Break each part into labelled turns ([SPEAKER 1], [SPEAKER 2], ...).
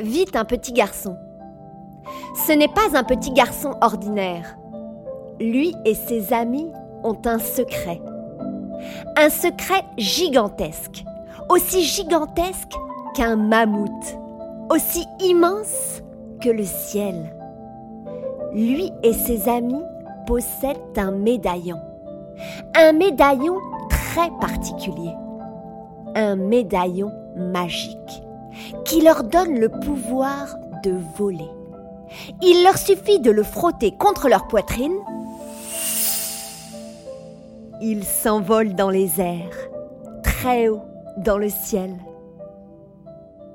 [SPEAKER 1] vit un petit garçon. Ce n'est pas un petit garçon ordinaire. Lui et ses amis ont un secret. Un secret gigantesque, aussi gigantesque qu'un mammouth, aussi immense que le ciel. Lui et ses amis possèdent un médaillon. Un médaillon très particulier. Un médaillon magique qui leur donne le pouvoir de voler. Il leur suffit de le frotter contre leur poitrine. Ils s'envolent dans les airs, très haut dans le ciel.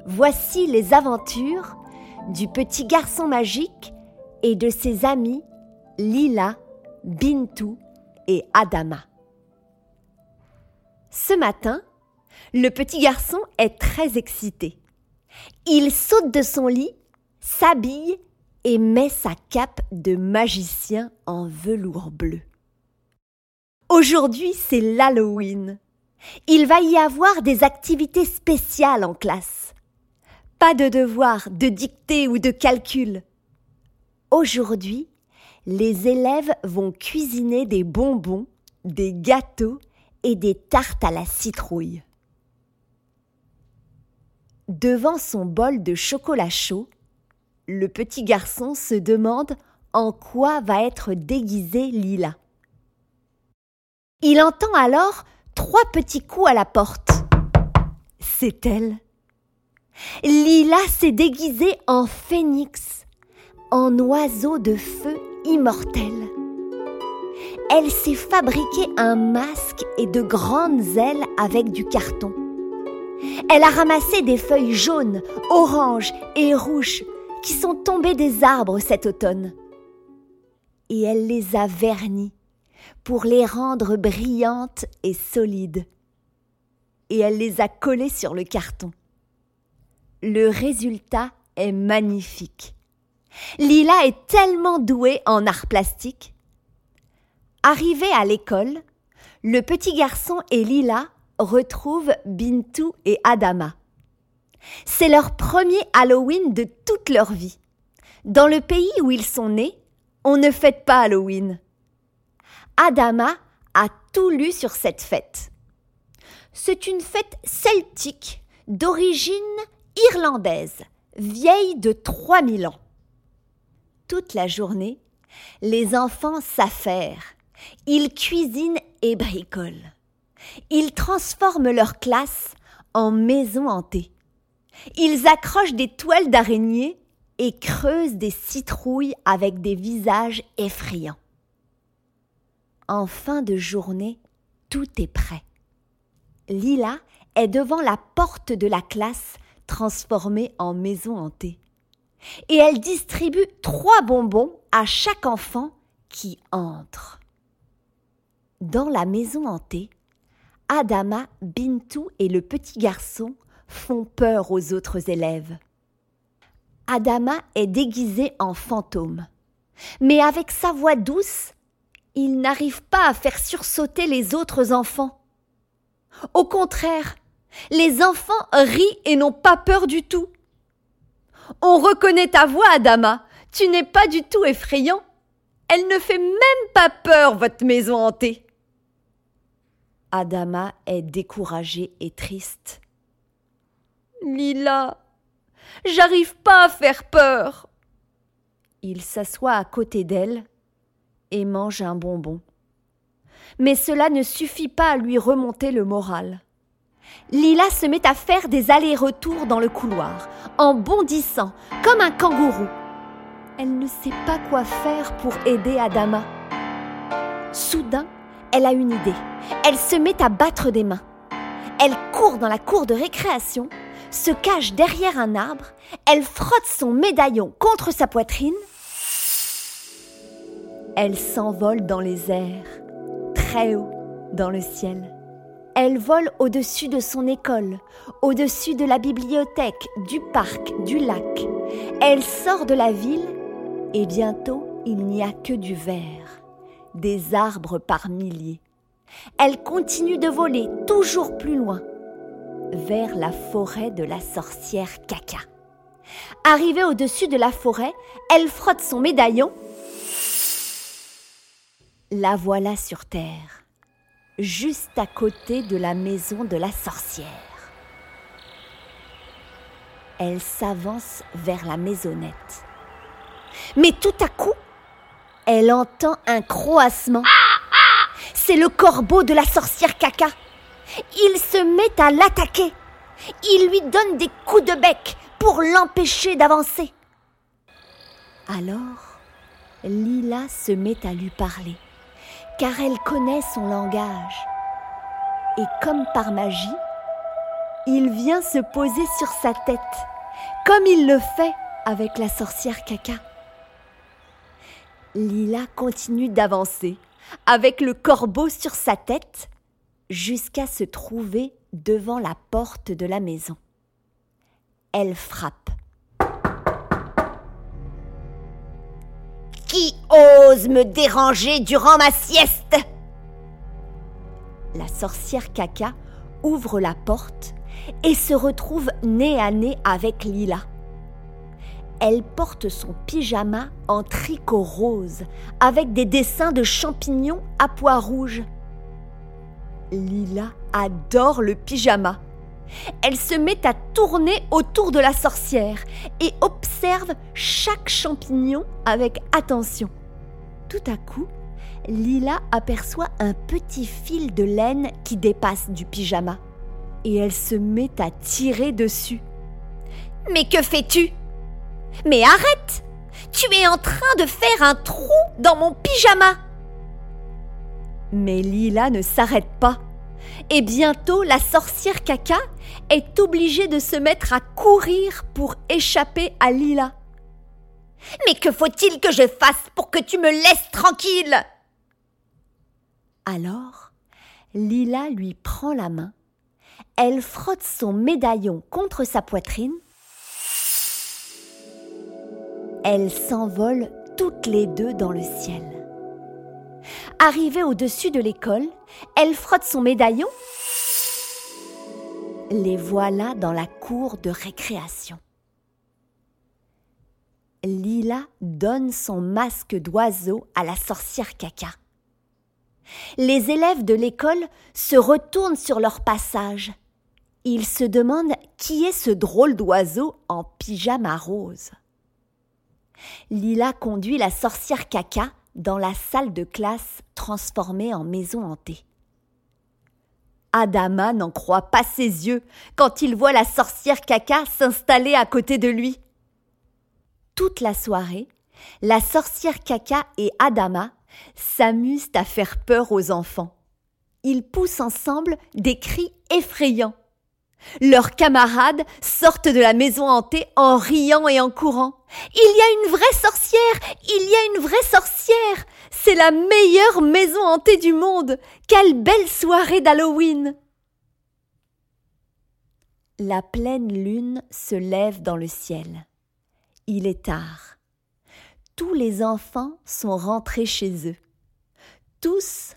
[SPEAKER 1] Voici les aventures du petit garçon magique et de ses amis Lila, Bintou et Adama. Ce matin, le petit garçon est très excité. Il saute de son lit, s'habille et met sa cape de magicien en velours bleu. Aujourd'hui, c'est l'Halloween. Il va y avoir des activités spéciales en classe. Pas de devoirs, de dictée ou de calcul. Aujourd'hui, les élèves vont cuisiner des bonbons, des gâteaux et des tartes à la citrouille. Devant son bol de chocolat chaud, le petit garçon se demande en quoi va être déguisé Lila. Il entend alors trois petits coups à la porte. C'est elle. Lila s'est déguisée en phénix, en oiseau de feu immortel. Elle s'est fabriqué un masque et de grandes ailes avec du carton. Elle a ramassé des feuilles jaunes, oranges et rouges qui sont tombées des arbres cet automne. Et elle les a vernies pour les rendre brillantes et solides. Et elle les a collées sur le carton. Le résultat est magnifique. Lila est tellement douée en art plastique. Arrivé à l'école, le petit garçon et Lila retrouvent Bintou et Adama. C'est leur premier Halloween de toute leur vie. Dans le pays où ils sont nés, on ne fête pas Halloween. Adama a tout lu sur cette fête. C'est une fête celtique d'origine irlandaise, vieille de 3000 ans. Toute la journée, les enfants s'affairent, ils cuisinent et bricolent. Ils transforment leur classe en maison hantée. Ils accrochent des toiles d'araignée et creusent des citrouilles avec des visages effrayants. En fin de journée, tout est prêt. Lila est devant la porte de la classe transformée en maison hantée. Et elle distribue trois bonbons à chaque enfant qui entre. Dans la maison hantée, Adama, Bintou et le petit garçon font peur aux autres élèves. Adama est déguisé en fantôme. Mais avec sa voix douce, il n'arrive pas à faire sursauter les autres enfants. Au contraire, les enfants rient et n'ont pas peur du tout. On reconnaît ta voix, Adama. Tu n'es pas du tout effrayant. Elle ne fait même pas peur, votre maison hantée. Adama est découragée et triste. Lila, j'arrive pas à faire peur. Il s'assoit à côté d'elle et mange un bonbon. Mais cela ne suffit pas à lui remonter le moral. Lila se met à faire des allers-retours dans le couloir, en bondissant comme un kangourou. Elle ne sait pas quoi faire pour aider Adama. Soudain, elle a une idée. Elle se met à battre des mains. Elle court dans la cour de récréation, se cache derrière un arbre, elle frotte son médaillon contre sa poitrine. Elle s'envole dans les airs, très haut dans le ciel. Elle vole au-dessus de son école, au-dessus de la bibliothèque, du parc, du lac. Elle sort de la ville et bientôt il n'y a que du vert, des arbres par milliers. Elle continue de voler toujours plus loin, vers la forêt de la sorcière Caca. Arrivée au-dessus de la forêt, elle frotte son médaillon. La voilà sur terre juste à côté de la maison de la sorcière. Elle s'avance vers la maisonnette. Mais tout à coup, elle entend un croassement. C'est le corbeau de la sorcière caca. Il se met à l'attaquer. Il lui donne des coups de bec pour l'empêcher d'avancer. Alors, Lila se met à lui parler car elle connaît son langage. Et comme par magie, il vient se poser sur sa tête, comme il le fait avec la sorcière caca. Lila continue d'avancer, avec le corbeau sur sa tête, jusqu'à se trouver devant la porte de la maison. Elle frappe. Qui ose me déranger durant ma sieste? La sorcière caca ouvre la porte et se retrouve nez à nez avec Lila. Elle porte son pyjama en tricot rose avec des dessins de champignons à pois rouges. Lila adore le pyjama. Elle se met à tourner autour de la sorcière et observe chaque champignon avec attention. Tout à coup, Lila aperçoit un petit fil de laine qui dépasse du pyjama et elle se met à tirer dessus. Mais que fais-tu? Mais arrête! Tu es en train de faire un trou dans mon pyjama! Mais Lila ne s'arrête pas. Et bientôt la sorcière caca est obligée de se mettre à courir pour échapper à Lila. Mais que faut-il que je fasse pour que tu me laisses tranquille! Alors, Lila lui prend la main, elle frotte son médaillon contre sa poitrine, elles s'envolent toutes les deux dans le ciel. Arrivée au-dessus de l'école, elle frotte son médaillon. Les voilà dans la cour de récréation. Lila donne son masque d'oiseau à la sorcière caca. Les élèves de l'école se retournent sur leur passage. Ils se demandent qui est ce drôle d'oiseau en pyjama rose. Lila conduit la sorcière caca dans la salle de classe transformée en maison hantée. Adama n'en croit pas ses yeux quand il voit la sorcière caca s'installer à côté de lui. Toute la soirée, la sorcière caca et Adama s'amusent à faire peur aux enfants. Ils poussent ensemble des cris effrayants. Leurs camarades sortent de la maison hantée en riant et en courant. Il y a une vraie sorcière Il y a une vraie sorcière C'est la meilleure maison hantée du monde Quelle belle soirée d'Halloween La pleine lune se lève dans le ciel. Il est tard. Tous les enfants sont rentrés chez eux. Tous,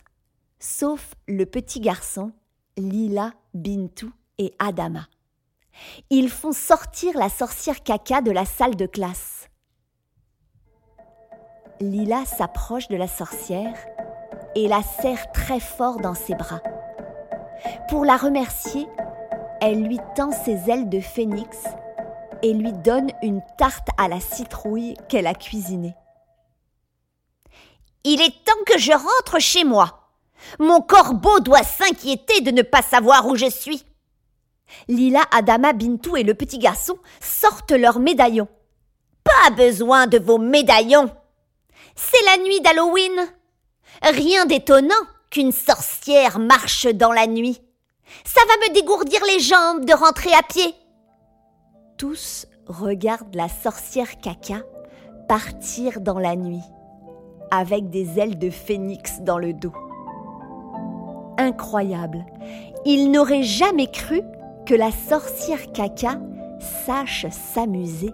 [SPEAKER 1] sauf le petit garçon, Lila Bintou et Adama. Ils font sortir la sorcière caca de la salle de classe. Lila s'approche de la sorcière et la serre très fort dans ses bras. Pour la remercier, elle lui tend ses ailes de phénix et lui donne une tarte à la citrouille qu'elle a cuisinée. Il est temps que je rentre chez moi. Mon corbeau doit s'inquiéter de ne pas savoir où je suis. Lila, Adama, Bintou et le petit garçon sortent leurs médaillons. Pas besoin de vos médaillons. C'est la nuit d'Halloween. Rien d'étonnant qu'une sorcière marche dans la nuit. Ça va me dégourdir les jambes de rentrer à pied. tous regardent la sorcière caca partir dans la nuit, avec des ailes de phénix dans le dos. Incroyable, ils n'auraient jamais cru que la sorcière caca sache s'amuser.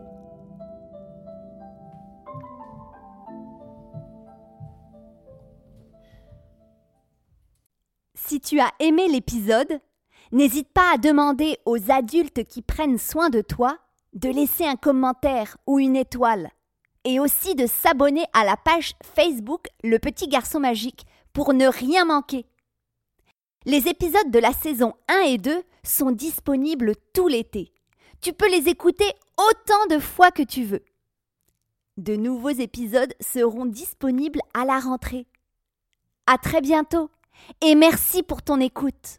[SPEAKER 1] Si tu as aimé l'épisode, n'hésite pas à demander aux adultes qui prennent soin de toi de laisser un commentaire ou une étoile et aussi de s'abonner à la page Facebook Le Petit Garçon Magique pour ne rien manquer. Les épisodes de la saison 1 et 2 sont disponibles tout l'été. Tu peux les écouter autant de fois que tu veux. De nouveaux épisodes seront disponibles à la rentrée. À très bientôt et merci pour ton écoute.